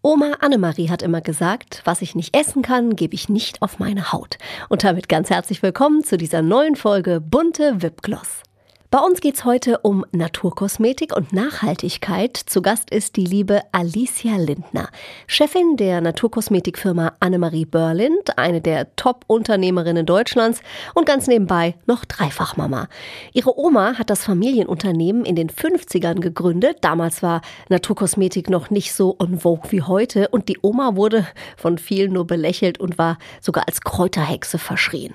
Oma Annemarie hat immer gesagt, was ich nicht essen kann, gebe ich nicht auf meine Haut. Und damit ganz herzlich willkommen zu dieser neuen Folge Bunte Wipgloss. Bei uns geht's heute um Naturkosmetik und Nachhaltigkeit. Zu Gast ist die liebe Alicia Lindner, Chefin der Naturkosmetikfirma Annemarie Berlind, eine der Top-Unternehmerinnen Deutschlands und ganz nebenbei noch Dreifachmama. Ihre Oma hat das Familienunternehmen in den 50ern gegründet. Damals war Naturkosmetik noch nicht so en vogue wie heute und die Oma wurde von vielen nur belächelt und war sogar als Kräuterhexe verschrien.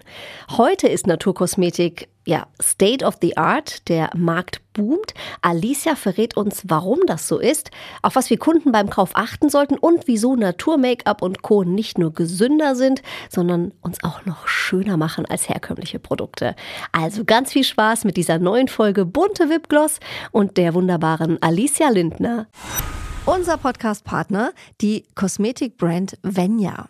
Heute ist Naturkosmetik ja, State of the Art, der Markt boomt. Alicia verrät uns, warum das so ist, auf was wir Kunden beim Kauf achten sollten und wieso Natur-Make-up und Co. nicht nur gesünder sind, sondern uns auch noch schöner machen als herkömmliche Produkte. Also ganz viel Spaß mit dieser neuen Folge Bunte Wipgloss und der wunderbaren Alicia Lindner. Unser Podcast-Partner, die Kosmetikbrand Venya.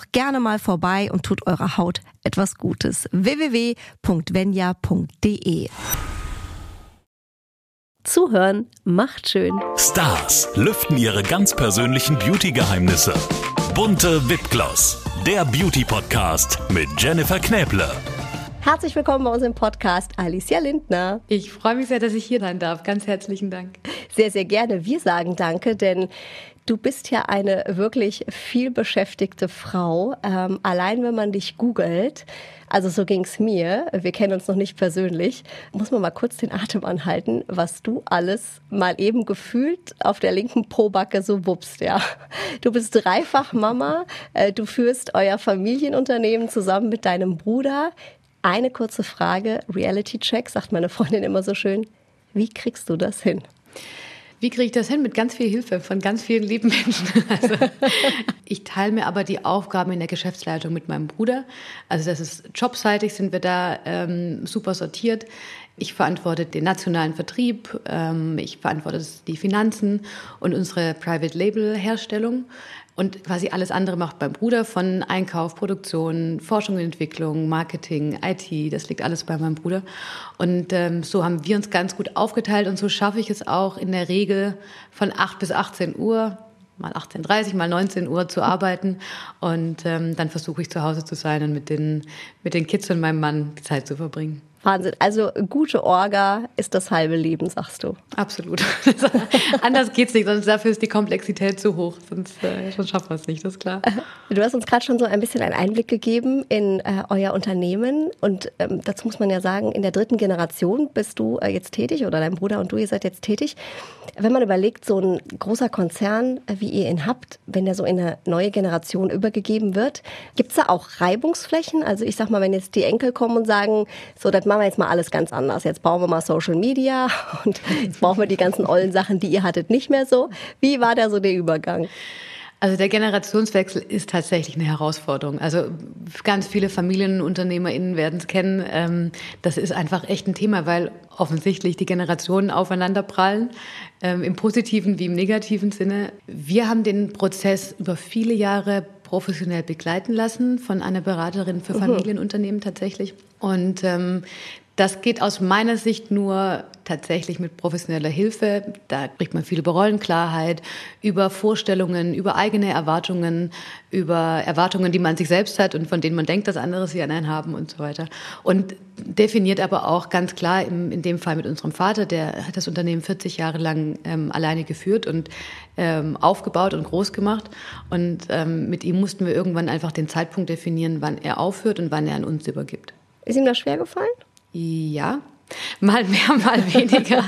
gerne mal vorbei und tut eurer Haut etwas Gutes. www.venya.de Zuhören macht schön. Stars lüften ihre ganz persönlichen Beauty-Geheimnisse. Bunte Wipgloss, der Beauty-Podcast mit Jennifer Knäble. Herzlich willkommen bei uns im Podcast, Alicia Lindner. Ich freue mich sehr, dass ich hier sein darf. Ganz herzlichen Dank. Sehr, sehr gerne. Wir sagen Danke, denn Du bist ja eine wirklich viel beschäftigte Frau. Ähm, allein wenn man dich googelt, also so ging's mir, wir kennen uns noch nicht persönlich, muss man mal kurz den Atem anhalten, was du alles mal eben gefühlt auf der linken Pobacke so wuppst, ja. Du bist dreifach Mama, äh, du führst euer Familienunternehmen zusammen mit deinem Bruder. Eine kurze Frage, Reality Check, sagt meine Freundin immer so schön. Wie kriegst du das hin? Wie kriege ich das hin? Mit ganz viel Hilfe von ganz vielen lieben Menschen. Also, ich teile mir aber die Aufgaben in der Geschäftsleitung mit meinem Bruder. Also das ist jobseitig sind wir da ähm, super sortiert. Ich verantworte den nationalen Vertrieb, ähm, ich verantworte die Finanzen und unsere Private Label Herstellung. Und quasi alles andere macht mein Bruder von Einkauf, Produktion, Forschung und Entwicklung, Marketing, IT, das liegt alles bei meinem Bruder. Und ähm, so haben wir uns ganz gut aufgeteilt und so schaffe ich es auch in der Regel von 8 bis 18 Uhr, mal 18.30 mal 19 Uhr zu arbeiten und ähm, dann versuche ich zu Hause zu sein und mit den, mit den Kids und meinem Mann die Zeit zu verbringen. Wahnsinn. Also gute Orga ist das halbe Leben, sagst du. Absolut. Anders geht's nicht, sonst dafür ist die Komplexität zu hoch. Sonst, äh, schaffen wir es nicht, das ist klar. Du hast uns gerade schon so ein bisschen einen Einblick gegeben in äh, euer Unternehmen. Und ähm, dazu muss man ja sagen, in der dritten Generation bist du äh, jetzt tätig oder dein Bruder und du, ihr seid jetzt tätig. Wenn man überlegt, so ein großer Konzern, äh, wie ihr ihn habt, wenn der so in eine neue Generation übergegeben wird, gibt's da auch Reibungsflächen? Also ich sag mal, wenn jetzt die Enkel kommen und sagen, so, das machen wir jetzt mal alles ganz anders. Jetzt bauen wir mal Social Media und jetzt brauchen wir die ganzen ollen Sachen, die ihr hattet, nicht mehr so. Wie war da so der Übergang? Also der Generationswechsel ist tatsächlich eine Herausforderung. Also ganz viele FamilienunternehmerInnen werden es kennen. Ähm, das ist einfach echt ein Thema, weil offensichtlich die Generationen aufeinander prallen, ähm, im positiven wie im negativen Sinne. Wir haben den Prozess über viele Jahre professionell begleiten lassen von einer Beraterin für. Familienunternehmen tatsächlich. Und ähm, das geht aus meiner Sicht nur tatsächlich mit professioneller Hilfe. Da kriegt man viel über Rollenklarheit, über Vorstellungen, über eigene Erwartungen, über Erwartungen, die man sich selbst hat und von denen man denkt, dass andere sie an einen haben und so weiter. Und definiert aber auch ganz klar, im, in dem Fall mit unserem Vater, der hat das Unternehmen 40 Jahre lang ähm, alleine geführt und ähm, aufgebaut und groß gemacht. Und ähm, mit ihm mussten wir irgendwann einfach den Zeitpunkt definieren, wann er aufhört und wann er an uns übergibt. Ist ihm das schwer gefallen? Ja, Mal mehr, mal weniger.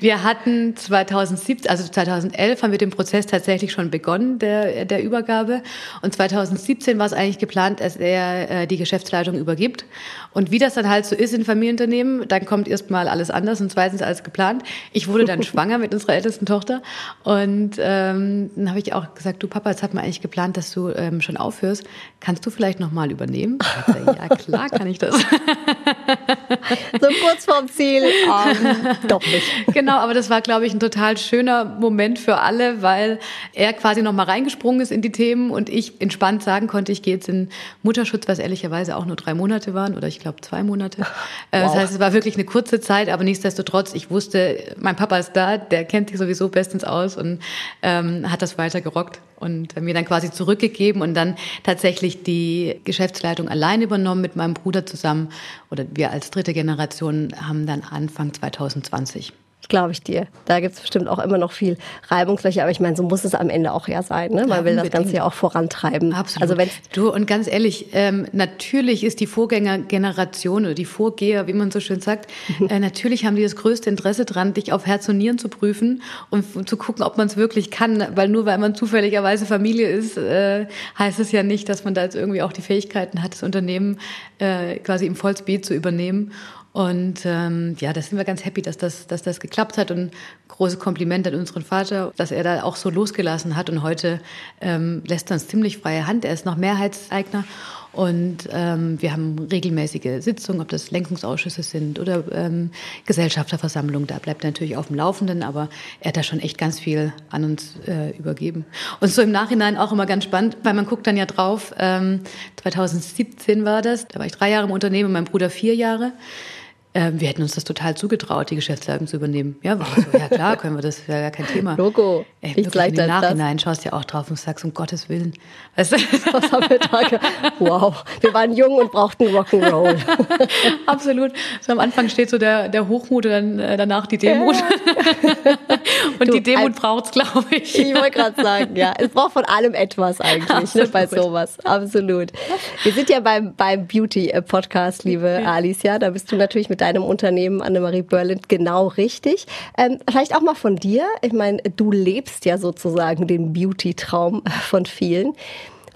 Wir hatten 2017, also 2011 haben wir den Prozess tatsächlich schon begonnen, der, der Übergabe. Und 2017 war es eigentlich geplant, dass er äh, die Geschäftsleitung übergibt. Und wie das dann halt so ist in Familienunternehmen, dann kommt erstmal alles anders und zweitens als geplant. Ich wurde dann schwanger mit unserer ältesten Tochter. Und ähm, dann habe ich auch gesagt, du Papa, jetzt hat man eigentlich geplant, dass du ähm, schon aufhörst. Kannst du vielleicht nochmal übernehmen? Dachte, ja, klar kann ich das. so kurz vorm Ziel, ähm, doch nicht. Genau, aber das war, glaube ich, ein total schöner Moment für alle, weil er quasi nochmal reingesprungen ist in die Themen und ich entspannt sagen konnte, ich gehe jetzt in Mutterschutz, was ehrlicherweise auch nur drei Monate waren oder ich glaube zwei Monate. Äh, wow. Das heißt, es war wirklich eine kurze Zeit, aber nichtsdestotrotz, ich wusste, mein Papa ist da, der kennt sich sowieso bestens aus und ähm, hat das weiter gerockt und mir dann quasi zurückgegeben und dann tatsächlich die Geschäftsleitung allein übernommen mit meinem Bruder zusammen. Oder wir als dritte Generation haben dann Anfang 2020 Glaube ich dir. Da gibt es bestimmt auch immer noch viel Reibungsfläche, aber ich meine, so muss es am Ende auch ja sein. Ne? Man ja, will das Ganze ja auch vorantreiben. Absolut. Also du, und ganz ehrlich, ähm, natürlich ist die Vorgängergeneration oder die Vorgeher, wie man so schön sagt, mhm. äh, natürlich haben die das größte Interesse dran, dich auf Herz und Nieren zu prüfen und, und zu gucken, ob man es wirklich kann. Weil nur weil man zufälligerweise Familie ist, äh, heißt es ja nicht, dass man da jetzt irgendwie auch die Fähigkeiten hat, das Unternehmen äh, quasi im Vollspeed zu übernehmen. Und ähm, ja, da sind wir ganz happy, dass das, dass das geklappt hat und große Kompliment an unseren Vater, dass er da auch so losgelassen hat und heute ähm, lässt er uns ziemlich freie Hand. Er ist noch Mehrheitseigner und ähm, wir haben regelmäßige Sitzungen, ob das Lenkungsausschüsse sind oder ähm, Gesellschafterversammlungen. Da bleibt er natürlich auf dem Laufenden, aber er hat da schon echt ganz viel an uns äh, übergeben. Und so im Nachhinein auch immer ganz spannend, weil man guckt dann ja drauf, ähm, 2017 war das, da war ich drei Jahre im Unternehmen, mein Bruder vier Jahre. Ähm, wir hätten uns das total zugetraut, die Geschäftsleitung zu übernehmen. Ja, war so, ja klar, können wir das, wäre ja kein Thema. Logo. Ey, ich gleich im Nachhinein das. schaust ja auch drauf und sagst, um Gottes Willen. Weißt du? Was haben wir da Wow, wir waren jung und brauchten Rock'n'Roll. Absolut. So am Anfang steht so der, der Hochmut und dann äh, danach die Demut. Und du, die Demut braucht's, glaube ich. Ich wollte gerade sagen, ja, es braucht von allem etwas eigentlich ne, bei sowas. Absolut. Wir sind ja beim, beim Beauty-Podcast, liebe ja. Alicia. Da bist du natürlich mit deinem Unternehmen Annemarie Berlin genau richtig. Ähm, vielleicht auch mal von dir. Ich meine, du lebst ja sozusagen den Beauty-Traum von vielen.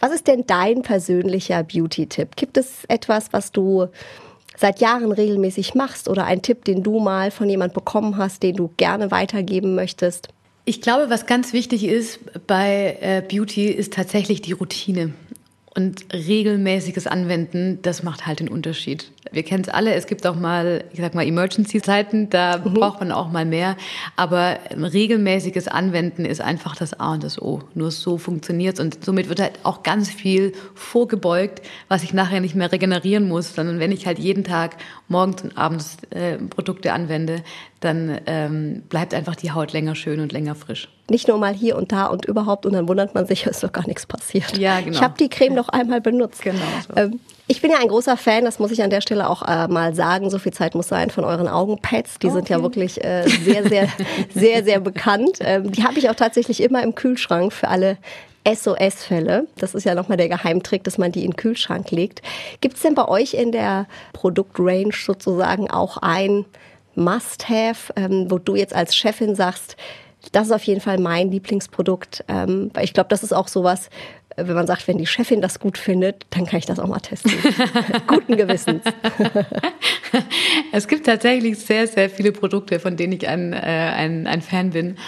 Was ist denn dein persönlicher Beauty-Tipp? Gibt es etwas, was du seit Jahren regelmäßig machst oder ein Tipp, den du mal von jemand bekommen hast, den du gerne weitergeben möchtest? Ich glaube, was ganz wichtig ist bei äh, Beauty, ist tatsächlich die Routine. Und regelmäßiges Anwenden, das macht halt den Unterschied. Wir kennen es alle, es gibt auch mal, ich sag mal, Emergency-Zeiten, da mhm. braucht man auch mal mehr. Aber ein regelmäßiges Anwenden ist einfach das A und das O. Nur so funktioniert Und somit wird halt auch ganz viel vorgebeugt, was ich nachher nicht mehr regenerieren muss, sondern wenn ich halt jeden Tag morgens und abends äh, Produkte anwende, dann ähm, bleibt einfach die Haut länger schön und länger frisch. Nicht nur mal hier und da und überhaupt und dann wundert man sich, es ist doch gar nichts passiert. Ja, genau. Ich habe die Creme noch einmal benutzt. Genau. So. Ähm, ich bin ja ein großer Fan, das muss ich an der Stelle auch äh, mal sagen. So viel Zeit muss sein von euren Augenpads. Die okay. sind ja wirklich äh, sehr, sehr, sehr, sehr bekannt. Ähm, die habe ich auch tatsächlich immer im Kühlschrank für alle SOS-Fälle. Das ist ja nochmal der Geheimtrick, dass man die in den Kühlschrank legt. Gibt es denn bei euch in der Produktrange sozusagen auch ein Must-Have, ähm, wo du jetzt als Chefin sagst, das ist auf jeden Fall mein Lieblingsprodukt. Ähm, weil ich glaube, das ist auch sowas, wenn man sagt, wenn die Chefin das gut findet, dann kann ich das auch mal testen. Guten Gewissens. es gibt tatsächlich sehr, sehr viele Produkte, von denen ich ein, äh, ein, ein Fan bin.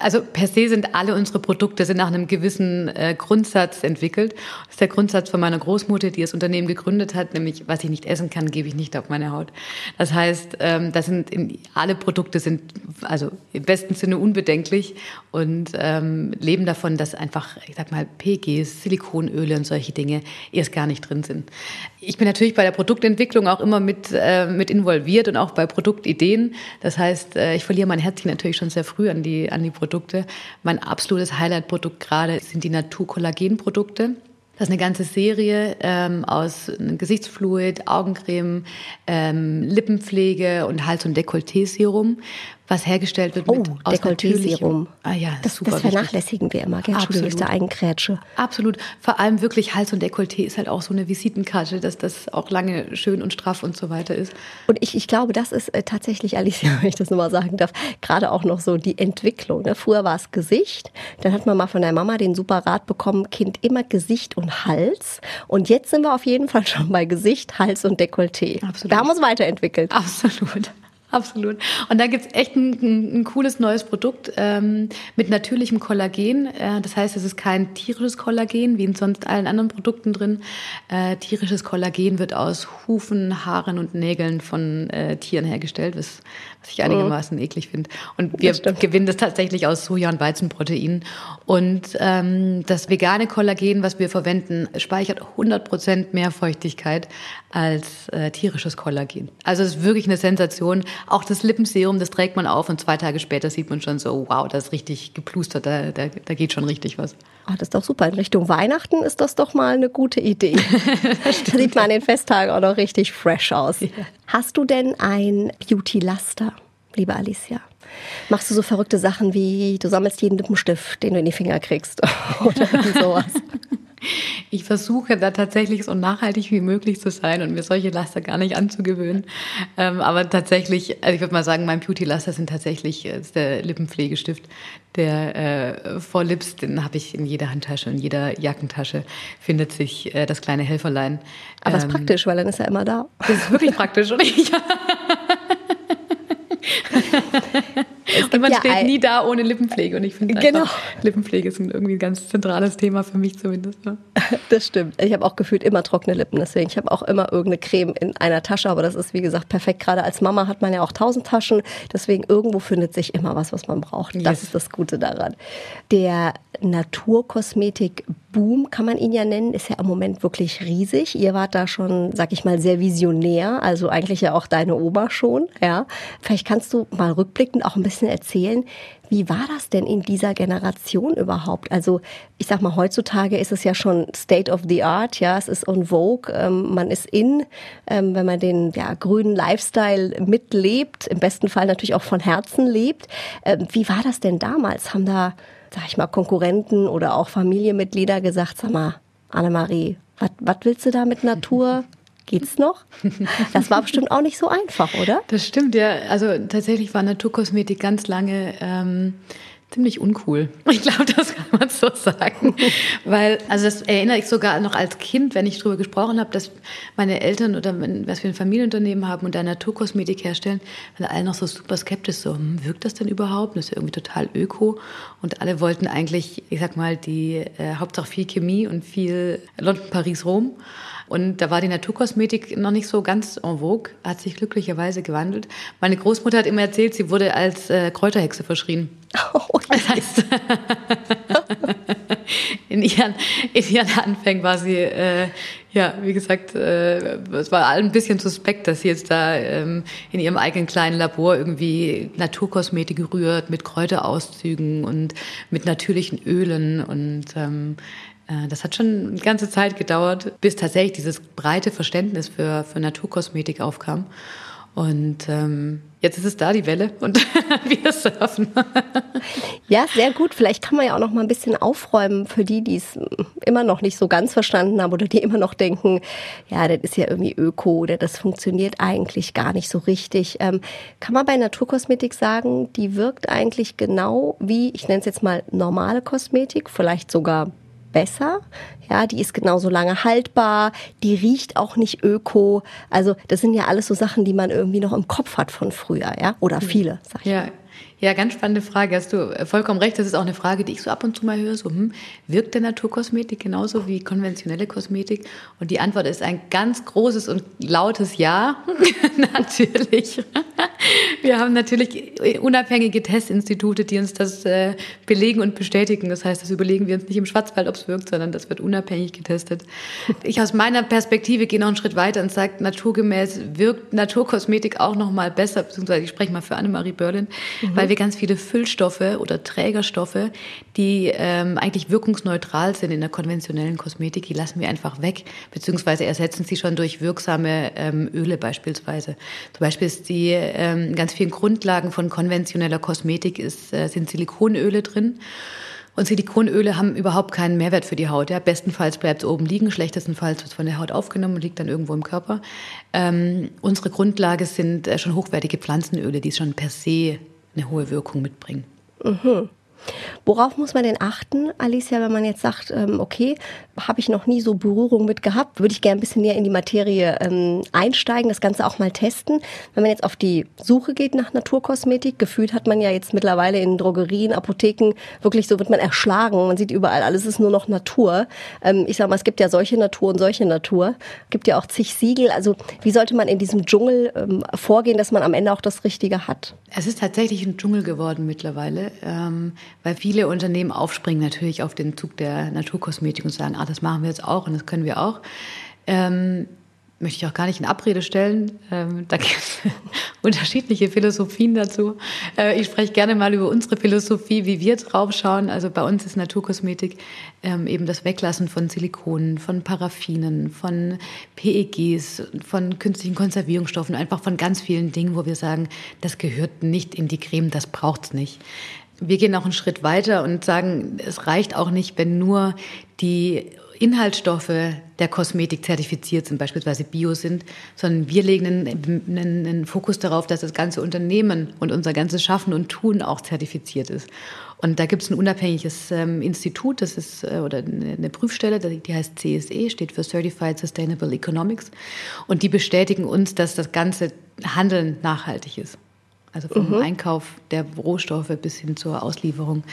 Also per se sind alle unsere Produkte sind nach einem gewissen äh, Grundsatz entwickelt. Das ist der Grundsatz von meiner Großmutter, die das Unternehmen gegründet hat, nämlich was ich nicht essen kann, gebe ich nicht auf meine Haut. Das heißt, ähm, das sind in, alle Produkte sind also im besten Sinne unbedenklich und ähm, leben davon, dass einfach, ich sag mal, PGs Silikonöle und solche Dinge erst gar nicht drin sind. Ich bin natürlich bei der Produktentwicklung auch immer mit, äh, mit involviert und auch bei Produktideen. Das heißt, äh, ich verliere mein Herzchen natürlich schon sehr früh an die, an die Produkte. Mein absolutes Highlight-Produkt gerade sind die Naturkollagen-Produkte. Das ist eine ganze Serie ähm, aus Gesichtsfluid, Augencreme, ähm, Lippenpflege und Hals- und Dekolleté-Serum, was hergestellt wird Oh, mit aus Dekolleté-Serum. natürlichem- Ah ja, Das, super das vernachlässigen wir immer. Gell? Da Absolut. eingrätsche. Absolut. Vor allem wirklich Hals und Dekolleté ist halt auch so eine Visitenkarte, dass das auch lange schön und straff und so weiter ist. Und ich, ich glaube, das ist äh, tatsächlich, Alicia, wenn ich das nochmal sagen darf, gerade auch noch so die Entwicklung. Ne? Früher war es Gesicht, dann hat man mal von der Mama den super Rat bekommen, Kind immer Gesicht und Hals. Und jetzt sind wir auf jeden Fall schon bei Gesicht, Hals und Dekolleté. Absolut. Wir haben uns weiterentwickelt. Absolut. Absolut. Und da gibt's echt ein, ein, ein cooles neues Produkt ähm, mit natürlichem Kollagen. Äh, das heißt, es ist kein tierisches Kollagen, wie in sonst allen anderen Produkten drin. Äh, tierisches Kollagen wird aus Hufen, Haaren und Nägeln von äh, Tieren hergestellt, was, was ich einigermaßen eklig finde. Und wir stimmt. gewinnen das tatsächlich aus Soja- und Weizenproteinen. Und ähm, das vegane Kollagen, was wir verwenden, speichert 100% mehr Feuchtigkeit als äh, tierisches Kollagen. Also es ist wirklich eine Sensation. Auch das Lippenserum, das trägt man auf und zwei Tage später sieht man schon so, wow, das ist richtig geplustert, da, da, da geht schon richtig was. Ah, das ist doch super. In Richtung Weihnachten ist das doch mal eine gute Idee. da sieht man an den Festtagen auch noch richtig fresh aus. Hast du denn ein Beauty-Laster, liebe Alicia? Machst du so verrückte Sachen wie, du sammelst jeden Lippenstift, den du in die Finger kriegst oder sowas? Ich versuche da tatsächlich so nachhaltig wie möglich zu sein und mir solche Laster gar nicht anzugewöhnen. Ähm, aber tatsächlich, also ich würde mal sagen, mein Beauty-Laster sind tatsächlich äh, ist der Lippenpflegestift. Der äh, Lips, den habe ich in jeder Handtasche, in jeder Jackentasche findet sich äh, das kleine Helferlein. Aber es Ähm, ist praktisch, weil dann ist er immer da. Das ist wirklich praktisch. Und, ich, und man ja steht ein- nie da ohne Lippenpflege. Und ich finde Genau. einfach, Lippenpflege ist ein irgendwie ein ganz zentrales Thema für mich zumindest. Ne? Das stimmt. Ich habe auch gefühlt immer trockene Lippen, deswegen ich habe auch immer irgendeine Creme in einer Tasche, aber das ist wie gesagt perfekt. Gerade als Mama hat man ja auch tausend Taschen, deswegen irgendwo findet sich immer was, was man braucht. Das Yes. ist das Gute daran. Der Naturkosmetik-Boom, kann man ihn ja nennen, ist ja im Moment wirklich riesig. Ihr wart da schon, sag ich mal, sehr visionär, also eigentlich ja auch deine Oma schon. Ja, vielleicht kannst du mal rückblickend auch ein bisschen erzählen, wie war das denn in dieser Generation überhaupt? Also ich sag mal, heutzutage ist es ja schon State of the Art, ja, es ist on Vogue, ähm, man ist in, ähm, wenn man den ja, grünen Lifestyle mitlebt, im besten Fall natürlich auch von Herzen lebt. Ähm, wie war das denn damals? Haben da, sag ich mal, Konkurrenten oder auch Familienmitglieder gesagt, sag mal, Annemarie, was willst du da mit Natur? Geht's noch? Das war bestimmt auch nicht so einfach, oder? Das stimmt, ja. Also tatsächlich war Naturkosmetik ganz lange ähm, ziemlich uncool. Ich glaube, das kann man so sagen. Weil, also das erinnere ich sogar noch als Kind, wenn ich darüber gesprochen habe, dass meine Eltern oder wenn, was wir ein Familienunternehmen haben und da Naturkosmetik herstellen, waren alle noch so super skeptisch, so, hm, wirkt das denn überhaupt? Das ist ja irgendwie total öko. Und alle wollten eigentlich, ich sag mal, die äh, Hauptsache viel Chemie und viel London, Paris, Rom. Und da war die Naturkosmetik noch nicht so ganz en vogue, hat sich glücklicherweise gewandelt. Meine Großmutter hat immer erzählt, sie wurde als äh, Kräuterhexe verschrien. Das heißt, in ihren, in ihren Anfängen war sie, äh, ja, wie gesagt, äh, es war ein bisschen suspekt, dass sie jetzt da ähm, in ihrem eigenen kleinen Labor irgendwie Naturkosmetik rührt mit Kräuterauszügen und mit natürlichen Ölen und ähm, äh, das hat schon eine ganze Zeit gedauert, bis tatsächlich dieses breite Verständnis für, für Naturkosmetik aufkam. Und ähm, jetzt ist es da, die Welle, und wir surfen. Ja, sehr gut. Vielleicht kann man ja auch noch mal ein bisschen aufräumen für die, die es immer noch nicht so ganz verstanden haben oder die immer noch denken, ja, das ist ja irgendwie öko oder das funktioniert eigentlich gar nicht so richtig. Ähm, kann man bei Naturkosmetik sagen, die wirkt eigentlich genau wie, ich nenne es jetzt mal normale Kosmetik, vielleicht sogar besser. Ja, die ist genauso lange haltbar, die riecht auch nicht öko. Also, das sind ja alles so Sachen, die man irgendwie noch im Kopf hat von früher, ja? Oder viele, sag ich. Ja, ja, ganz spannende Frage. Hast du äh, vollkommen recht. Das ist auch eine Frage, die ich so ab und zu mal höre. So, hm, wirkt der Naturkosmetik genauso wie konventionelle Kosmetik? Und die Antwort ist ein ganz großes und lautes Ja. natürlich. Wir haben natürlich unabhängige Testinstitute, die uns das äh, belegen und bestätigen. Das heißt, das überlegen wir uns nicht im Schwarzwald, ob es wirkt, sondern das wird unabhängig getestet. Ich aus meiner Perspektive gehe noch einen Schritt weiter und sage, naturgemäß wirkt Naturkosmetik auch noch mal besser, beziehungsweise ich spreche mal für Annemarie Börlin, mhm. Weil wir ganz viele Füllstoffe oder Trägerstoffe, die ähm, eigentlich wirkungsneutral sind in der konventionellen Kosmetik, die lassen wir einfach weg, beziehungsweise ersetzen sie schon durch wirksame ähm, Öle beispielsweise. Zum Beispiel ist die ähm, ganz vielen Grundlagen von konventioneller Kosmetik ist, äh, sind Silikonöle drin. Und Silikonöle haben überhaupt keinen Mehrwert für die Haut. Ja. Bestenfalls bleibt es oben liegen, schlechtestenfalls wird es von der Haut aufgenommen und liegt dann irgendwo im Körper. Ähm, unsere Grundlage sind äh, schon hochwertige Pflanzenöle, die schon per se eine hohe Wirkung mitbringen. Mhm. Worauf muss man denn achten, Alicia, wenn man jetzt sagt, ähm, okay, habe ich noch nie so Berührung mit gehabt, würde ich gerne ein bisschen näher in die Materie ähm, einsteigen, das Ganze auch mal testen. Wenn man jetzt auf die Suche geht nach Naturkosmetik, gefühlt hat man ja jetzt mittlerweile in Drogerien, Apotheken, wirklich so wird man erschlagen. Man sieht überall, alles ist nur noch Natur. Ähm, ich sage mal, es gibt ja solche Natur und solche Natur. Es gibt ja auch zig Siegel. Also wie sollte man in diesem Dschungel vorgehen, dass man am Ende auch das Richtige hat? Es ist tatsächlich ein Dschungel geworden mittlerweile, weil viele Unternehmen aufspringen natürlich auf den Zug der Naturkosmetik und sagen, ah, das machen wir jetzt auch und das können wir auch. Ähm, möchte ich auch gar nicht in Abrede stellen. Ähm, da gibt es unterschiedliche Philosophien dazu. Äh, ich spreche gerne mal über unsere Philosophie, wie wir drauf schauen. Also bei uns ist Naturkosmetik ähm, eben das Weglassen von Silikonen, von Paraffinen, von PEGs, von künstlichen Konservierungsstoffen, einfach von ganz vielen Dingen, wo wir sagen, das gehört nicht in die Creme, das braucht's nicht. Wir gehen auch einen Schritt weiter und sagen, es reicht auch nicht, wenn nur die Inhaltsstoffe der Kosmetik zertifiziert sind, beispielsweise Bio sind, sondern wir legen einen, einen, einen, Fokus darauf, dass das ganze Unternehmen und unser ganzes Schaffen und Tun auch zertifiziert ist. Und da gibt es ein unabhängiges ähm, Institut, das ist äh, oder eine Prüfstelle, die heißt CSE, steht für Certified Sustainable Economics, und die bestätigen uns, dass das ganze Handeln nachhaltig ist. Also vom mhm. Einkauf der Rohstoffe bis hin zur Auslieferung,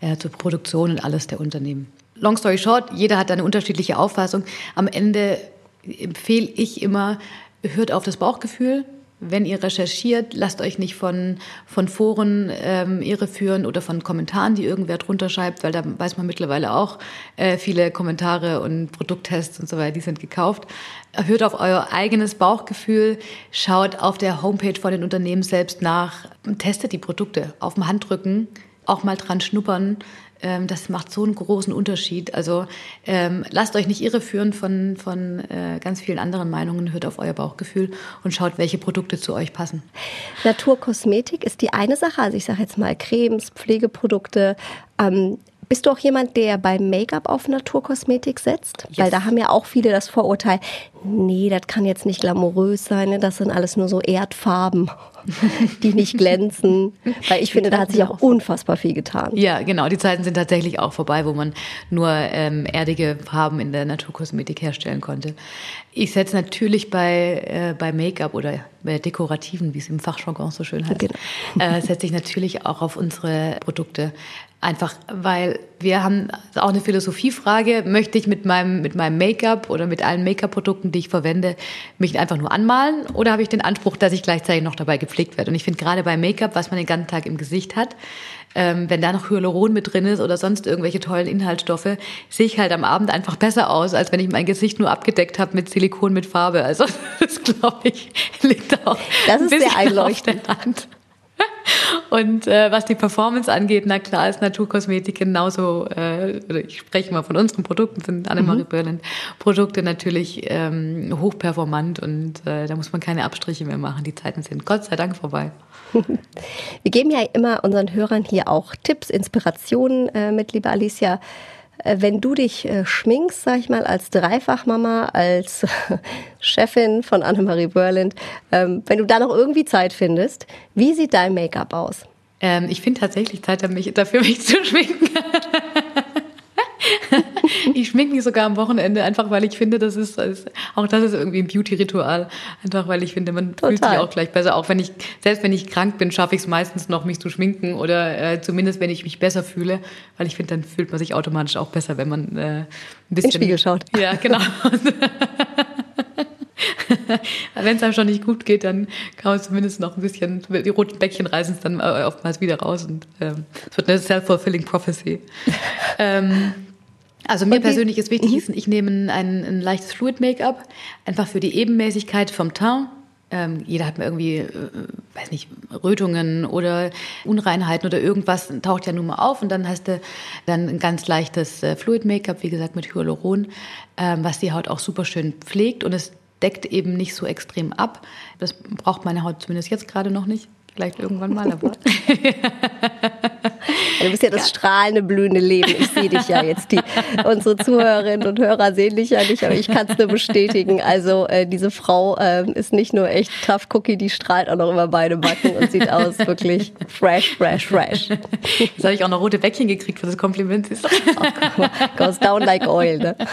äh, zur Produktion und alles der Unternehmen long story short, jeder hat eine unterschiedliche Auffassung. Am Ende empfehle ich immer, hört auf das Bauchgefühl. Wenn ihr recherchiert, lasst euch nicht von, von Foren ähm, irreführen oder von Kommentaren, die irgendwer drunter schreibt, weil da weiß man mittlerweile auch, äh, viele Kommentare und Produkttests und so weiter, die sind gekauft. Hört auf euer eigenes Bauchgefühl, schaut auf der Homepage von den Unternehmen selbst nach, testet die Produkte auf dem Handrücken, auch mal dran schnuppern, ähm, das macht so einen großen Unterschied. Also ähm, lasst euch nicht irreführen von, von äh, ganz vielen anderen Meinungen, hört auf euer Bauchgefühl und schaut, welche Produkte zu euch passen. Naturkosmetik ist die eine Sache, also ich sage jetzt mal Cremes, Pflegeprodukte. Ähm, bist du auch jemand, der beim Make-up auf Naturkosmetik setzt? Yes. Weil da haben ja auch viele das Vorurteil, nee, das kann jetzt nicht glamourös sein, ne? das sind alles nur so Erdfarben, die nicht glänzen. Weil ich finde, da hat sich auch unfassbar viel getan. Ja, genau, die Zeiten sind tatsächlich auch vorbei, wo man nur ähm, erdige Farben in der Naturkosmetik herstellen konnte. Ich setze natürlich bei, äh, bei Make-up oder bei Dekorativen, wie es im Fachjargon so schön heißt, genau. äh, setze ich natürlich auch auf unsere Produkte. Einfach, weil wir haben auch eine Philosophiefrage. Möchte ich mit meinem, mit meinem Make-up oder mit allen Make-up-Produkten, die ich verwende, mich einfach nur anmalen? Oder habe ich den Anspruch, dass ich gleichzeitig noch dabei gepflegt werde? Und ich finde gerade bei Make-up, was man den ganzen Tag im Gesicht hat, ähm, wenn da noch Hyaluron mit drin ist oder sonst irgendwelche tollen Inhaltsstoffe, sehe ich halt am Abend einfach besser aus, als wenn ich mein Gesicht nur abgedeckt habe mit Silikon mit Farbe. Also das glaube ich liegt auch das ist ein bisschen sehr einleuchtend. auf der Hand. Und äh, was die Performance angeht, na klar ist Naturkosmetik genauso, äh, ich spreche mal von unseren Produkten, sind Annemarie mhm. Berland Produkte natürlich ähm, hochperformant und äh, da muss man keine Abstriche mehr machen. Die Zeiten sind Gott sei Dank vorbei. Wir geben ja immer unseren Hörern hier auch Tipps, Inspirationen äh, mit, liebe Alicia. Äh, wenn du dich äh, schminkst, sag ich mal, als Dreifachmama, als Chefin von Annemarie Berland, ähm, wenn du da noch irgendwie Zeit findest, wie sieht dein Make-up aus? Ähm, ich finde tatsächlich Zeit dafür, mich zu schminken. ich schminke mich sogar am Wochenende, einfach weil ich finde, das ist, auch das ist irgendwie ein Beauty-Ritual. Einfach weil ich finde, man Total. fühlt sich auch gleich besser. Auch wenn ich, selbst wenn ich krank bin, schaffe ich es meistens noch, mich zu schminken oder äh, zumindest, wenn ich mich besser fühle, weil ich finde, dann fühlt man sich automatisch auch besser, wenn man äh, ein bisschen. In Spiegel schaut. Ja, genau. Wenn es einem schon nicht gut geht, dann kann man zumindest noch ein bisschen, die roten Bäckchen reißen es dann äh, oftmals wieder raus und ähm, es wird eine self-fulfilling prophecy. ähm, also mir persönlich ist wichtig, mhm. ich nehme ein, ein leichtes Fluid Make-up, einfach für die Ebenmäßigkeit vom Teint. Ähm, jeder hat mir irgendwie, äh, weiß nicht, Rötungen oder Unreinheiten oder irgendwas taucht ja nun mal auf und dann hast du dann ein ganz leichtes äh, Fluid-Make-up, wie gesagt, mit Hyaluron, ähm, was die Haut auch super schön pflegt und es deckt eben nicht so extrem ab. Das braucht meine Haut zumindest jetzt gerade noch nicht. Vielleicht irgendwann mal, aber. Du bist ja das strahlende, blühende Leben. Ich sehe dich ja jetzt. Die, unsere Zuhörerinnen und Hörer sehen dich ja nicht, aber ich kann es nur bestätigen. Also äh, diese Frau äh, ist nicht nur echt tough Cookie, die strahlt auch noch über beide Backen und sieht aus wirklich fresh, fresh, fresh. Jetzt habe ich auch noch rote Bäckchen gekriegt für das Kompliment. Oh, goes down like oil. Ne?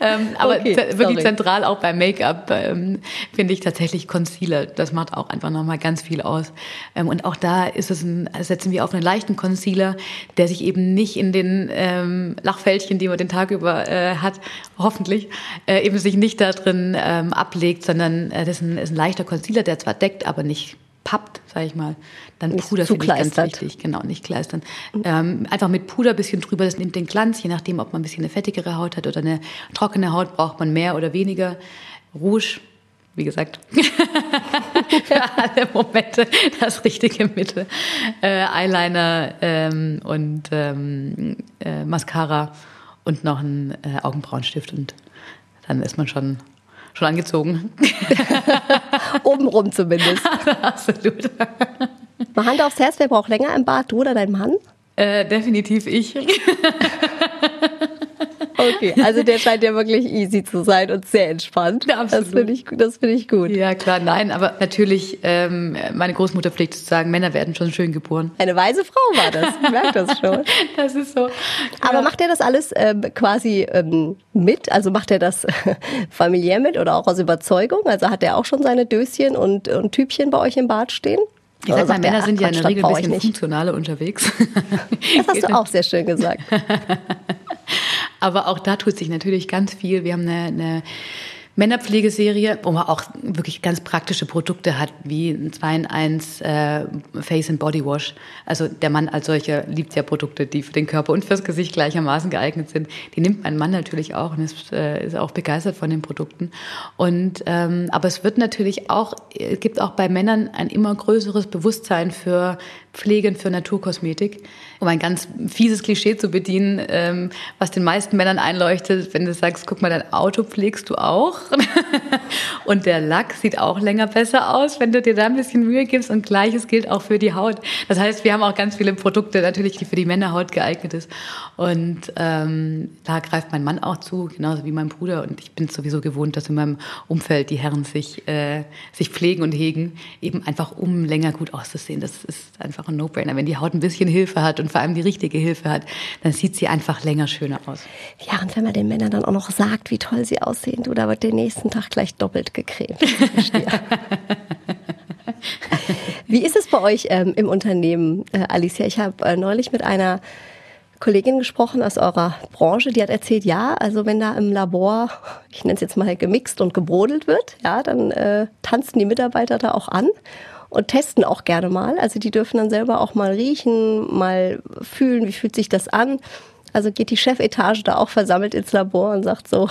ähm, aber okay, wirklich zentral auch beim Make-up ähm, finde ich tatsächlich Concealer. Das macht auch einfach nochmal ganz viel aus. Ähm, und auch da ist es ein, setzen wir auf einen leichten Concealer, der sich eben nicht in den ähm, Lachfältchen, die man den Tag über äh, hat, hoffentlich, äh, eben sich nicht da drin ähm, ablegt, sondern äh, das ist ein, ist ein leichter Concealer, der zwar deckt, aber nicht pappt, sage ich mal. Dann nicht Puder finde ich ganz wichtig. Genau, nicht kleistern. Ähm, einfach mit Puder ein bisschen drüber, das nimmt den Glanz, je nachdem, ob man ein bisschen eine fettigere Haut hat oder eine trockene Haut, braucht man mehr oder weniger. Rouge, wie gesagt, für alle Momente das richtige Mittel. Äh, Eyeliner ähm, und ähm, äh, Mascara und noch ein äh, Augenbrauenstift und dann ist man schon schon angezogen. Obenrum zumindest. Absolut. Mal Hand aufs Herz, wer braucht länger im Bad, du oder dein Mann? Äh, definitiv ich. Okay, also der scheint ja wirklich easy zu sein und sehr entspannt. Ja, absolut. Das finde ich, das find ich gut. Ja, klar, nein, aber natürlich, ähm, meine Großmutter pflegt zu sagen, Männer werden schon schön geboren. Eine weise Frau war das, ich merke das schon. Das ist so. Aber ja. macht er das alles ähm, quasi ähm, mit? Also macht er das familiär mit oder auch aus Überzeugung? Also hat er auch schon seine Döschen und, und Typchen bei euch im Bad stehen? Ich sag mal, Männer sind ja in der Regel ein bisschen funktionaler unterwegs. Das hast du auch sehr schön gesagt. Aber auch da tut sich natürlich ganz viel. Wir haben eine, eine Männerpflegeserie, wo man auch wirklich ganz praktische Produkte hat, wie ein 2 in 1 äh, Face and Body Wash. Also der Mann als solcher liebt ja Produkte, die für den Körper und fürs Gesicht gleichermaßen geeignet sind. Die nimmt mein Mann natürlich auch und ist, äh, ist auch begeistert von den Produkten. Und ähm, aber es wird natürlich auch, es gibt auch bei Männern ein immer größeres Bewusstsein für Pflegen für Naturkosmetik. Um ein ganz fieses Klischee zu bedienen, ähm, was den meisten Männern einleuchtet, wenn du sagst, guck mal, dein Auto pflegst du auch. und der Lack sieht auch länger besser aus, wenn du dir da ein bisschen Mühe gibst. Und gleiches gilt auch für die Haut. Das heißt, wir haben auch ganz viele Produkte natürlich, die für die Männerhaut geeignet ist. Und ähm, da greift mein Mann auch zu, genauso wie mein Bruder. Und ich bin sowieso gewohnt, dass in meinem Umfeld die Herren sich, äh, sich pflegen und hegen, eben einfach um länger gut auszusehen. Das ist einfach ein No-Brainer. Wenn die Haut ein bisschen Hilfe hat und vor allem die richtige Hilfe hat, dann sieht sie einfach länger schöner aus. Ja, und wenn man den Männern dann auch noch sagt, wie toll sie aussehen, du, da wird den nächsten Tag gleich doppelt gecremt. wie ist es bei euch ähm, im Unternehmen, äh, Alicia? Ich habe äh, neulich mit einer Kollegin gesprochen aus eurer Branche, die hat erzählt, ja, also wenn da im Labor, ich nenne es jetzt mal gemixt und gebrodelt wird, ja, dann äh, tanzen die Mitarbeiter da auch an und testen auch gerne mal. Also die dürfen dann selber auch mal riechen, mal fühlen, wie fühlt sich das an. Also geht die Chefetage da auch versammelt ins Labor und sagt so,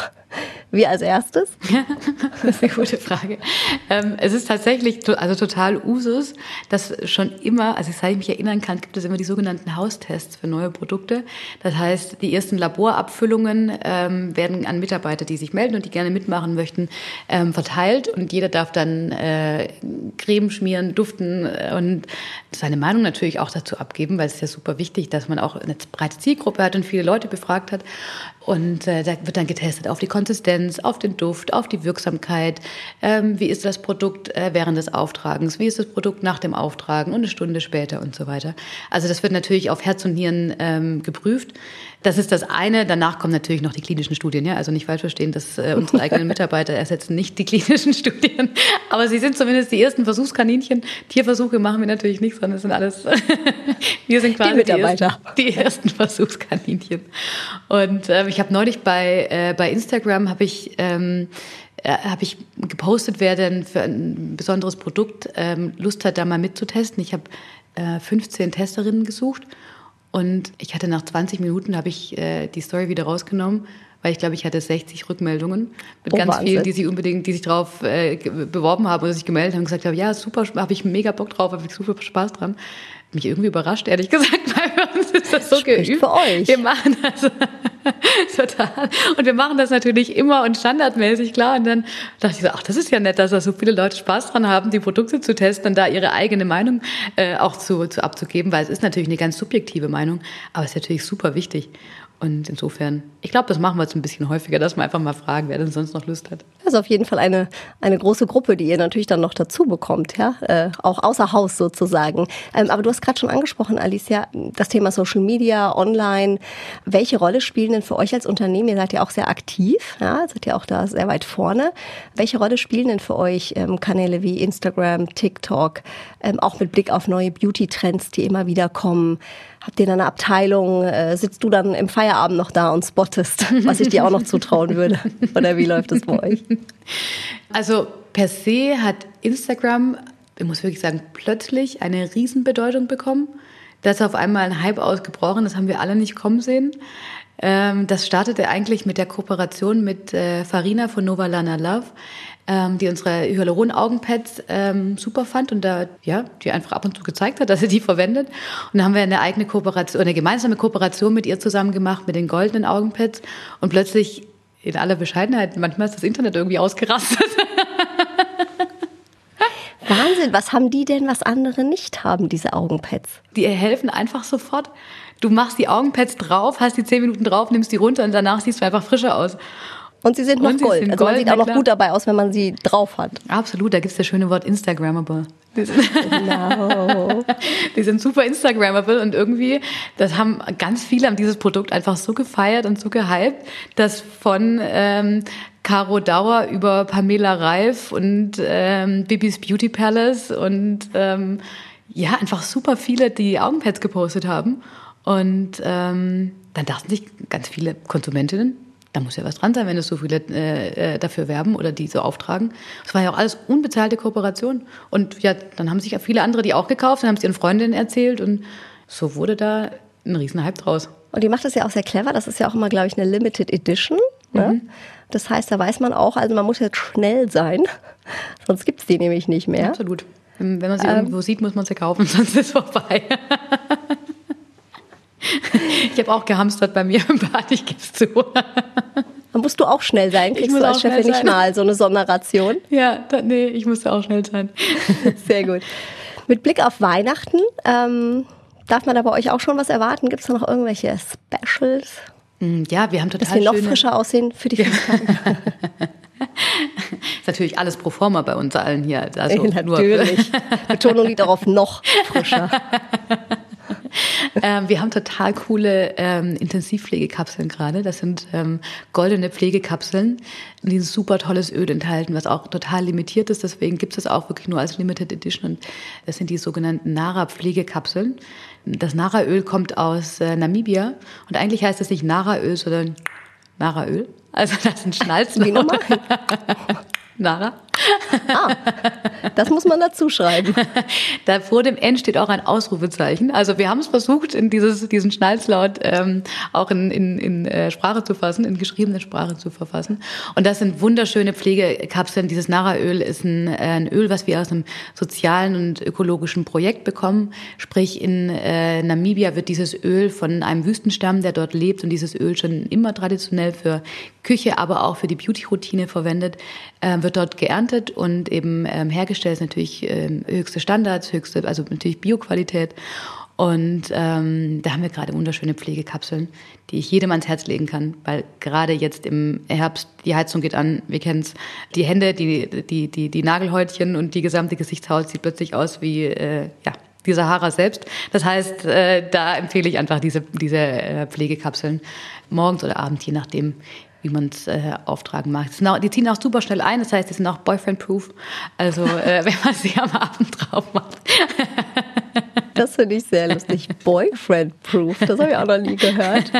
wie als erstes? das ist eine gute Frage. Ähm, es ist tatsächlich also total Usus, dass schon immer, also seit ich mich erinnern kann, gibt es immer die sogenannten Haustests für neue Produkte. Das heißt, die ersten Laborabfüllungen ähm, werden an Mitarbeiter, die sich melden und die gerne mitmachen möchten, ähm, verteilt und jeder darf dann äh, Creme schmieren, duften äh, und seine Meinung natürlich auch dazu abgeben, weil es ist ja super wichtig, dass man auch eine breite Zielgruppe hat und viele Leute befragt hat. Und äh, da wird dann getestet auf die Konsistenz, auf den Duft, auf die Wirksamkeit. Ähm, wie ist das Produkt äh, während des Auftragens? Wie ist das Produkt nach dem Auftragen und eine Stunde später und so weiter? Also das wird natürlich auf Herz und Nieren ähm, geprüft. Das ist das eine. Danach kommen natürlich noch die klinischen Studien. Ja? Also nicht falsch verstehen, dass äh, unsere eigenen Mitarbeiter ersetzen nicht die klinischen Studien. Aber sie sind zumindest die ersten Versuchskaninchen. Tierversuche machen wir natürlich nicht, sondern es sind alles, wir sind quasi die, Mitarbeiter. Die, ersten, die ersten Versuchskaninchen. Und ähm, ich habe neulich bei, äh, bei Instagram habe ich ähm, äh, habe ich gepostet, wer denn für ein besonderes Produkt ähm, Lust hat, da mal mitzutesten. Ich habe äh, 15 Testerinnen gesucht und ich hatte nach 20 Minuten habe ich äh, die Story wieder rausgenommen, weil ich glaube, ich hatte 60 Rückmeldungen mit Oh, ganz Wahnsinn. vielen, die sich unbedingt, die sich drauf äh, beworben haben oder sich gemeldet haben und gesagt haben, ja, super, habe ich mega Bock drauf, habe ich super Spaß dran. Mich irgendwie überrascht, ehrlich gesagt, weil bei uns ist das so Spricht geübt. für euch. Wir machen das total. Und wir machen das natürlich immer und standardmäßig, klar. Und dann dachte ich so, ach, das ist ja nett, dass da so viele Leute Spaß dran haben, die Produkte zu testen und da ihre eigene Meinung äh, auch zu, zu abzugeben, weil es ist natürlich eine ganz subjektive Meinung, aber es ist natürlich super wichtig. Und insofern, ich glaube, das machen wir jetzt ein bisschen häufiger, dass wir einfach mal fragen, wer denn sonst noch Lust hat. Das ist auf jeden Fall eine, eine große Gruppe, die ihr natürlich dann noch dazu bekommt, ja, äh, auch außer Haus sozusagen. Ähm, aber du hast gerade schon angesprochen, Alicia, das Thema Social Media, Online. Welche Rolle spielen denn für euch als Unternehmen? Ihr seid ja auch sehr aktiv, ja, seid ja auch da sehr weit vorne. Welche Rolle spielen denn für euch ähm, Kanäle wie Instagram, TikTok, ähm, auch mit Blick auf neue Beauty-Trends, die immer wieder kommen? Habt ihr da eine Abteilung? Äh, sitzt du dann im Feierabend noch da und spottest, was ich dir auch noch zutrauen würde? Oder wie läuft das bei euch? Also per se hat Instagram, ich muss wirklich sagen, plötzlich eine Riesenbedeutung bekommen. Da ist auf einmal ein Hype ausgebrochen, das haben wir alle nicht kommen sehen. Ähm, das startete eigentlich mit der Kooperation mit äh, Farina von Nova Lana Love, ähm, die unsere Hyaluron-Augenpads ähm, super fand und da, ja, die einfach ab und zu gezeigt hat, dass sie die verwendet. Und dann haben wir eine eigene Kooperation, eine gemeinsame Kooperation mit ihr zusammen gemacht mit den goldenen Augenpads und plötzlich in aller Bescheidenheit, manchmal ist das Internet irgendwie ausgerastet. Wahnsinn, was haben die denn, was andere nicht haben, diese Augenpads? Die helfen einfach sofort. Du machst die Augenpads drauf, hast die zehn Minuten drauf, nimmst die runter und danach siehst du einfach frischer aus. Und sie sind noch sie Gold. sind also man Gold, sieht auch noch klar. gut dabei aus, wenn man sie drauf hat. Absolut, da gibt's das schöne Wort Instagrammable. Die sind, Genau. die sind super Instagrammable und irgendwie, das haben ganz viele haben dieses Produkt einfach so gefeiert und so gehypt, dass von ähm, Caro Dauer über Pamela Reif und ähm, Bibis Beauty Palace und ähm, ja, einfach super viele, die Augenpads gepostet haben. Und ähm, dann dachten sich ganz viele Konsumentinnen, da muss ja was dran sein, wenn es so viele äh, äh, dafür werben oder die so auftragen. Es war ja auch alles unbezahlte Kooperation. Und ja, dann haben sich ja viele andere die auch gekauft, dann haben es ihren Freundinnen erzählt und so wurde da ein Riesenhype draus. Und die macht das ja auch sehr clever. Das ist ja auch immer, glaube ich, eine Limited Edition. Ne? Das heißt, da weiß man auch, also man muss jetzt schnell sein, sonst gibt's die nämlich nicht mehr. Absolut. Wenn wenn man sie irgendwo sieht, muss man sie kaufen, sonst ist es vorbei. ich habe auch gehamstert bei mir im Bad, ich gebe es zu. Da musst du auch schnell sein, kriegst muss du als Chefin nicht mal so eine Sonderration. ja, da, nee, ich musste auch schnell sein. Sehr gut. Mit Blick auf Weihnachten, ähm, darf man da bei euch auch schon was erwarten? Gibt's da noch irgendwelche Specials, Mm, Ja, wir haben dass total wir noch schöne, frischer aussehen für die Feiertage? ist natürlich alles pro forma bei uns allen hier. Also nur Natürlich. Betonung liegt auch auf noch frischer. ähm, wir haben total coole ähm, Intensivpflegekapseln gerade. Das sind ähm, goldene Pflegekapseln, die ein super tolles Öl enthalten, was auch total limitiert ist. Deswegen gibt es das auch wirklich nur als Limited Edition. Und das sind die sogenannten Nara-Pflegekapseln. Das Nara-Öl kommt aus äh, Namibia und eigentlich heißt es nicht Nara-Öl, sondern Nara-Öl. Also das sind Schnalzen. Wie nochmal? Nara. Das muss man dazu schreiben. Da vor dem N steht auch ein Ausrufezeichen. Also wir haben es versucht, in dieses, diesen Schnalzlaut ähm, auch in, in, in äh, Sprache zu fassen, in geschriebene Sprache zu verfassen. Und das sind wunderschöne Pflegekapseln. Dieses Nara-Öl ist ein, äh, ein Öl, was wir aus einem sozialen und ökologischen Projekt bekommen. Sprich, in äh, Namibia wird dieses Öl von einem Wüstenstamm, der dort lebt und dieses Öl schon immer traditionell für Küche, aber auch für die Beauty-Routine verwendet, äh, wird dort geerntet und eben ähm, hergestellt ist natürlich ähm, höchste Standards, höchste, also natürlich Bioqualität. Und ähm, da haben wir gerade wunderschöne Pflegekapseln, die ich jedem ans Herz legen kann, weil gerade jetzt im Herbst die Heizung geht an, wir kennen's, die Hände, die, die, die, die Nagelhäutchen und die gesamte Gesichtshaut sieht plötzlich aus wie, äh, ja, die Sahara selbst. Das heißt, äh, da empfehle ich einfach diese, diese äh, Pflegekapseln morgens oder abends, je nachdem, wie man es äh, auftragen mag. Auch, die ziehen auch super schnell ein, das heißt, die sind auch boyfriend-proof. Also äh, wenn man sie am Abend drauf macht. Das finde ich sehr lustig. Boyfriend-proof, das habe ich auch noch nie gehört.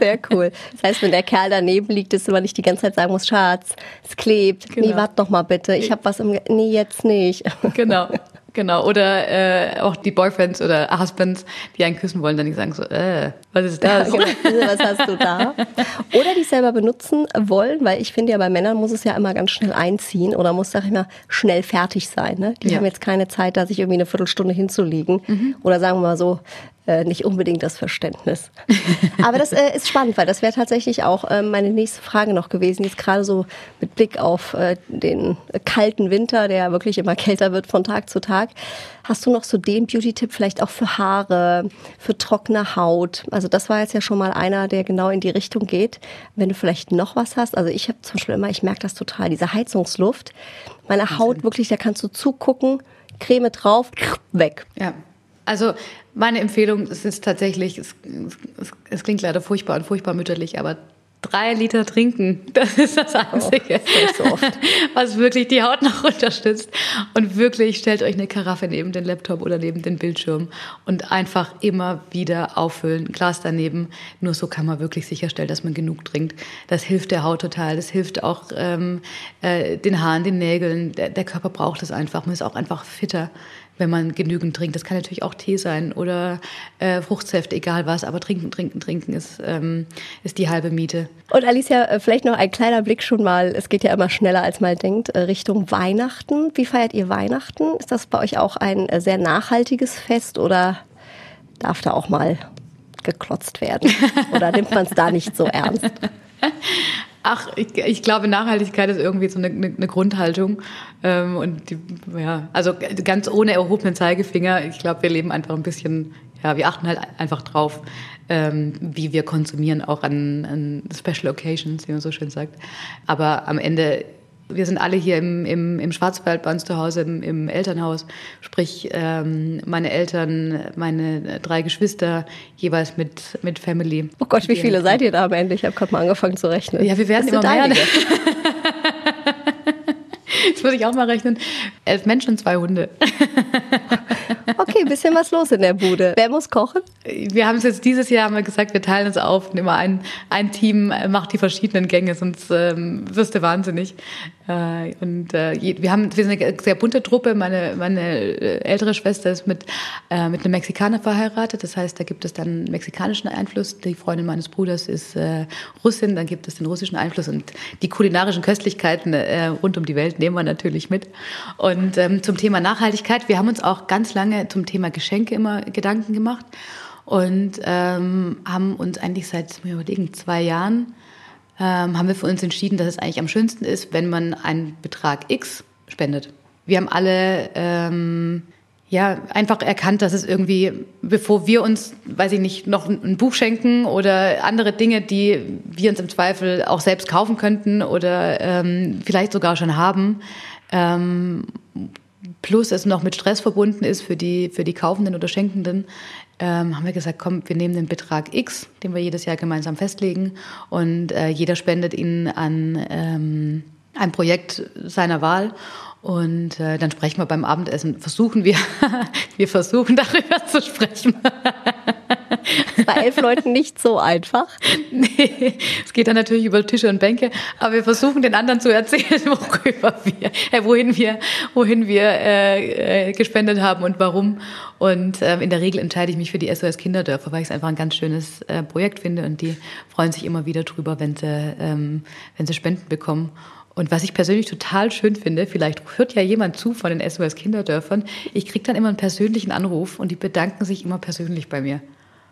Sehr cool. Das heißt, wenn der Kerl daneben liegt, dass man nicht die ganze Zeit sagen muss, Schatz, es klebt. Genau. Nee, warte doch mal bitte. Ich habe was im... Ge nee, jetzt nicht. Genau. Genau, oder äh, auch die Boyfriends oder Husbands, die einen küssen wollen, dann nicht sagen so, äh, was ist das? Genau, was hast du da? Oder die selber benutzen wollen, weil ich finde ja, bei Männern muss es ja immer ganz schnell einziehen oder muss, sag ich mal, schnell fertig sein. Ne? Die ja. haben jetzt keine Zeit, da sich irgendwie eine Viertelstunde hinzulegen. Mhm. Oder sagen wir mal so, äh, nicht unbedingt das Verständnis. Aber das äh, ist spannend, weil das wäre tatsächlich auch äh, meine nächste Frage noch gewesen. Jetzt gerade so mit Blick auf äh, den kalten Winter, der wirklich immer kälter wird von Tag zu Tag. Hast du noch so den Beauty-Tipp vielleicht auch für Haare, für trockene Haut? Also das war jetzt ja schon mal einer, der genau in die Richtung geht. Wenn du vielleicht noch was hast, also ich habe zum Beispiel immer, ich merke das total, diese Heizungsluft. Meine Haut wirklich, da kannst du zugucken, Creme drauf, weg. Ja, also meine Empfehlung ist tatsächlich, es, es, es, klingt leider furchtbar und furchtbar mütterlich, aber drei Liter trinken, das ist das Einzige, oh, so was wirklich die Haut noch unterstützt. Und wirklich stellt euch eine Karaffe neben den Laptop oder neben den Bildschirm und einfach immer wieder auffüllen, ein Glas daneben. Nur so kann man wirklich sicherstellen, dass man genug trinkt. Das hilft der Haut total, das hilft auch ähm, äh, den Haaren, den Nägeln. Der, der Körper braucht es einfach, man ist auch einfach fitter wenn man genügend trinkt. Das kann natürlich auch Tee sein oder äh, Fruchtsäfte, egal was, aber trinken, trinken, trinken ist, ähm, ist die halbe Miete. Und Alicia, äh, vielleicht noch ein kleiner Blick schon mal, es geht ja immer schneller, als man denkt, äh, Richtung Weihnachten. Wie feiert ihr Weihnachten? Ist das bei euch auch ein äh, sehr nachhaltiges Fest oder darf da auch mal geklotzt werden? Oder nimmt man es da nicht so ernst? Ach, ich, ich, glaube, Nachhaltigkeit ist irgendwie so eine, eine Grundhaltung. Ähm, und die, ja, also ganz ohne erhobenen Zeigefinger. Ich glaube, wir leben einfach ein bisschen, ja, wir achten halt einfach drauf, ähm, wie wir konsumieren, auch an, an Special Occasions, wie man so schön sagt. Aber am Ende wir sind alle hier im, im, im Schwarzwald bei uns zu Hause im, im Elternhaus. Sprich, ähm, meine Eltern, meine drei Geschwister, jeweils mit, mit Family. Oh Gott, wie viele seid ihr da am Ende? Ich habe gerade mal angefangen zu rechnen. Ja, wir werden immer mehr. Das muss ich auch mal rechnen. Elf Menschen, zwei Hunde. Okay, ein bisschen was los in der Bude. Wer muss kochen? Wir haben es jetzt dieses Jahr haben wir gesagt, wir teilen uns auf und immer ein, ein Team macht die verschiedenen Gänge, sonst ähm, wirst du wahnsinnig. Äh, und äh, wir haben wir sind eine sehr bunte Truppe. Meine, meine äh, ältere Schwester ist mit, mit einem Mexikaner verheiratet. Das heißt, da gibt es dann mexikanischen Einfluss. Die Freundin meines Bruders ist Russin, dann gibt es den russischen Einfluss und die kulinarischen Köstlichkeiten rund um die Welt nehmen wir natürlich mit. Und ähm, zum Thema Nachhaltigkeit, wir haben uns auch ganz lange zum Thema Geschenke immer Gedanken gemacht und ähm, haben uns eigentlich seit, mir überlegen, zwei Jahren ähm, haben wir für uns entschieden, dass es eigentlich am schönsten ist, wenn man einen Betrag X spendet. Wir haben alle ähm, ja einfach erkannt, dass es irgendwie, bevor wir uns, weiß ich nicht, noch ein Buch schenken oder andere Dinge, die wir uns im Zweifel auch selbst kaufen könnten oder ähm, vielleicht sogar schon haben, ähm, plus es noch mit Stress verbunden ist für die, für die Kaufenden oder Schenkenden, ähm, haben wir gesagt, komm, wir nehmen den Betrag X, den wir jedes Jahr gemeinsam festlegen. Und äh, jeder spendet ihn an ähm, ein Projekt seiner Wahl. Und äh, dann sprechen wir beim Abendessen, versuchen wir, wir versuchen darüber zu sprechen. Bei elf Leuten nicht so einfach. Nee, es geht dann natürlich über Tische und Bänke, aber wir versuchen den anderen zu erzählen, worüber wir, äh, wohin wir, wohin wir äh, äh, gespendet haben und warum. Und äh, in der Regel entscheide ich mich für die SOS Kinderdörfer, weil ich es einfach ein ganz schönes äh, Projekt finde und die freuen sich immer wieder drüber, wenn sie, ähm, wenn sie Spenden bekommen. Und was ich persönlich total schön finde, vielleicht hört ja jemand zu von den SOS Kinderdörfern, ich kriege dann immer einen persönlichen Anruf und die bedanken sich immer persönlich bei mir.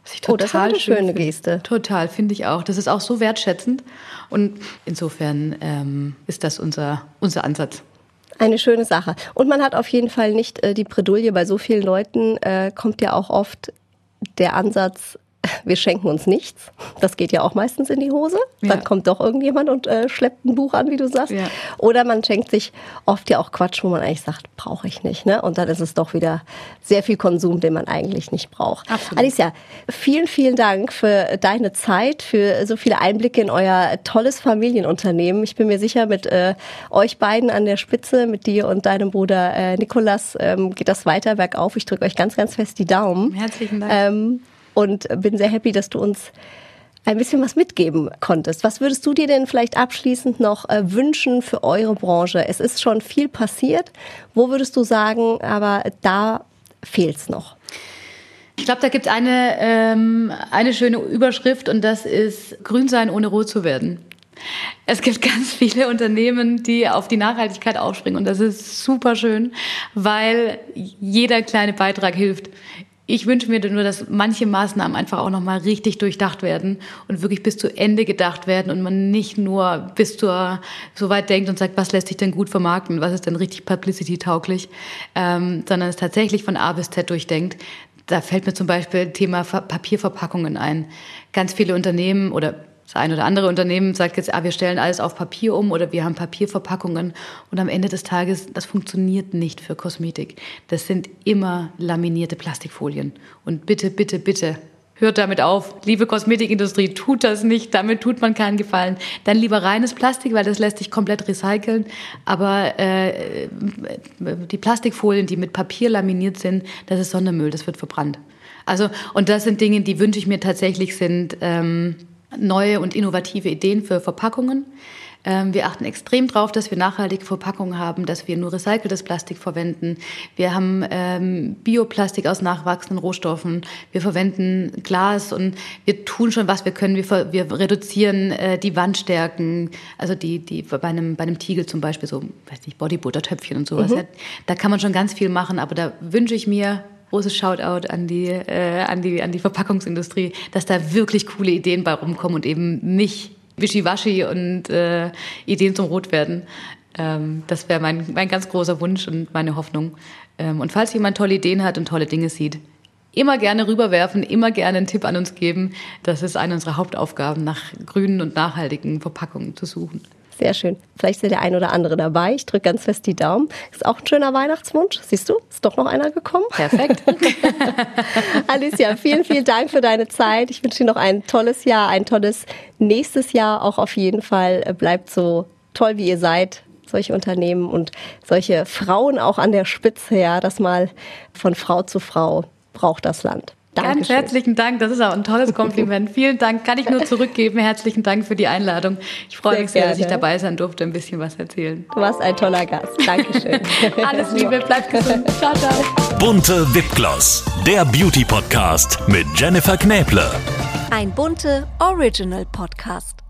Was ich total oh, das ist eine schöne. Geste. Total, finde ich auch. Das ist auch so wertschätzend. Und insofern ähm, ist das unser, unser Ansatz. Eine schöne Sache. Und man hat auf jeden Fall nicht äh, die Bredouille, bei so vielen Leuten äh, kommt ja auch oft der Ansatz, wir schenken uns nichts. Das geht ja auch meistens in die Hose. Ja. Dann kommt doch irgendjemand und äh, schleppt ein Buch an, wie du sagst. Ja. Oder man schenkt sich oft ja auch Quatsch, wo man eigentlich sagt, brauche ich nicht. Ne? Und dann ist es doch wieder sehr viel Konsum, den man eigentlich nicht braucht. Absolut. Alicia, vielen, vielen Dank für deine Zeit, für so viele Einblicke in euer tolles Familienunternehmen. Ich bin mir sicher, mit äh, euch beiden an der Spitze, mit dir und deinem Bruder äh, Nikolas, ähm, geht das weiter bergauf. Ich drücke euch ganz, ganz fest die Daumen. Herzlichen Dank. Ähm, und bin sehr happy, dass du uns ein bisschen was mitgeben konntest. Was würdest du dir denn vielleicht abschließend noch äh, wünschen für eure Branche? Es ist schon viel passiert. Wo würdest du sagen, aber da fehlt's noch? Ich glaube, da gibt es eine, ähm, eine schöne Überschrift und das ist Grün sein, ohne rot zu werden. Es gibt ganz viele Unternehmen, die auf die Nachhaltigkeit aufspringen und das ist super schön, weil jeder kleine Beitrag hilft. Ich wünsche mir nur, dass manche Maßnahmen einfach auch nochmal richtig durchdacht werden und wirklich bis zu Ende gedacht werden und man nicht nur bis zur so weit denkt und sagt, was lässt sich denn gut vermarkten, was ist denn richtig publicity-tauglich, ähm, sondern es tatsächlich von A bis Z durchdenkt. Da fällt mir zum Beispiel Thema Papierverpackungen ein. Ganz viele Unternehmen oder das ein oder andere Unternehmen sagt jetzt, ah, wir stellen alles auf Papier um oder wir haben Papierverpackungen und am Ende des Tages, das funktioniert nicht für Kosmetik. Das sind immer laminierte Plastikfolien. Und bitte, bitte, bitte, hört damit auf. Liebe Kosmetikindustrie, tut das nicht, damit tut man keinen Gefallen. Dann lieber reines Plastik, weil das lässt sich komplett recyceln. Aber äh, die Plastikfolien, die mit Papier laminiert sind, das ist Sondermüll, das wird verbrannt. Also, und das sind Dinge, die wünsche ich mir tatsächlich sind... Ähm, neue und innovative Ideen für Verpackungen. Ähm, wir achten extrem darauf, dass wir nachhaltige Verpackungen haben, dass wir nur recyceltes Plastik verwenden. Wir haben ähm, Bioplastik aus nachwachsenden Rohstoffen. Wir verwenden Glas und wir tun schon, was wir können. Wir, wir reduzieren äh, die Wandstärken, also die, die bei einem, bei einem Tiegel zum Beispiel so, weiß nicht, Bodybutter-Töpfchen und sowas. Mhm. Da kann man schon ganz viel machen, aber da wünsche ich mir großes Shoutout an die, äh, an, die, an die Verpackungsindustrie, dass da wirklich coole Ideen bei rumkommen und eben nicht wischiwaschi und äh, Ideen zum Rot werden. Ähm, das wäre mein, mein ganz großer Wunsch und meine Hoffnung. Ähm, und falls jemand tolle Ideen hat und tolle Dinge sieht, immer gerne rüberwerfen, immer gerne einen Tipp an uns geben. Das ist eine unserer Hauptaufgaben, nach grünen und nachhaltigen Verpackungen zu suchen. Sehr schön. Vielleicht ist der ein oder andere dabei. Ich drücke ganz fest die Daumen. Ist auch ein schöner Weihnachtswunsch. Siehst du, ist doch noch einer gekommen. Perfekt. Alicia, vielen, vielen Dank für deine Zeit. Ich wünsche dir noch ein tolles Jahr, ein tolles nächstes Jahr auch auf jeden Fall. Bleibt so toll, wie ihr seid solche Unternehmen und solche Frauen auch an der Spitze, ja, das mal von Frau zu Frau braucht das Land. Dankeschön. Ganz herzlichen Dank. Das ist auch ein tolles Kompliment. Vielen Dank. Kann ich nur zurückgeben. Herzlichen Dank für die Einladung. Ich freue sehr mich sehr, gerne. dass ich dabei sein durfte, ein bisschen was erzählen. Du warst ein toller Gast. Dankeschön. Alles Liebe. Bleib gesund. Ciao, ciao. Bunte Wipgloss. Der Beauty Podcast mit Jennifer Knäble. Ein bunte Original Podcast.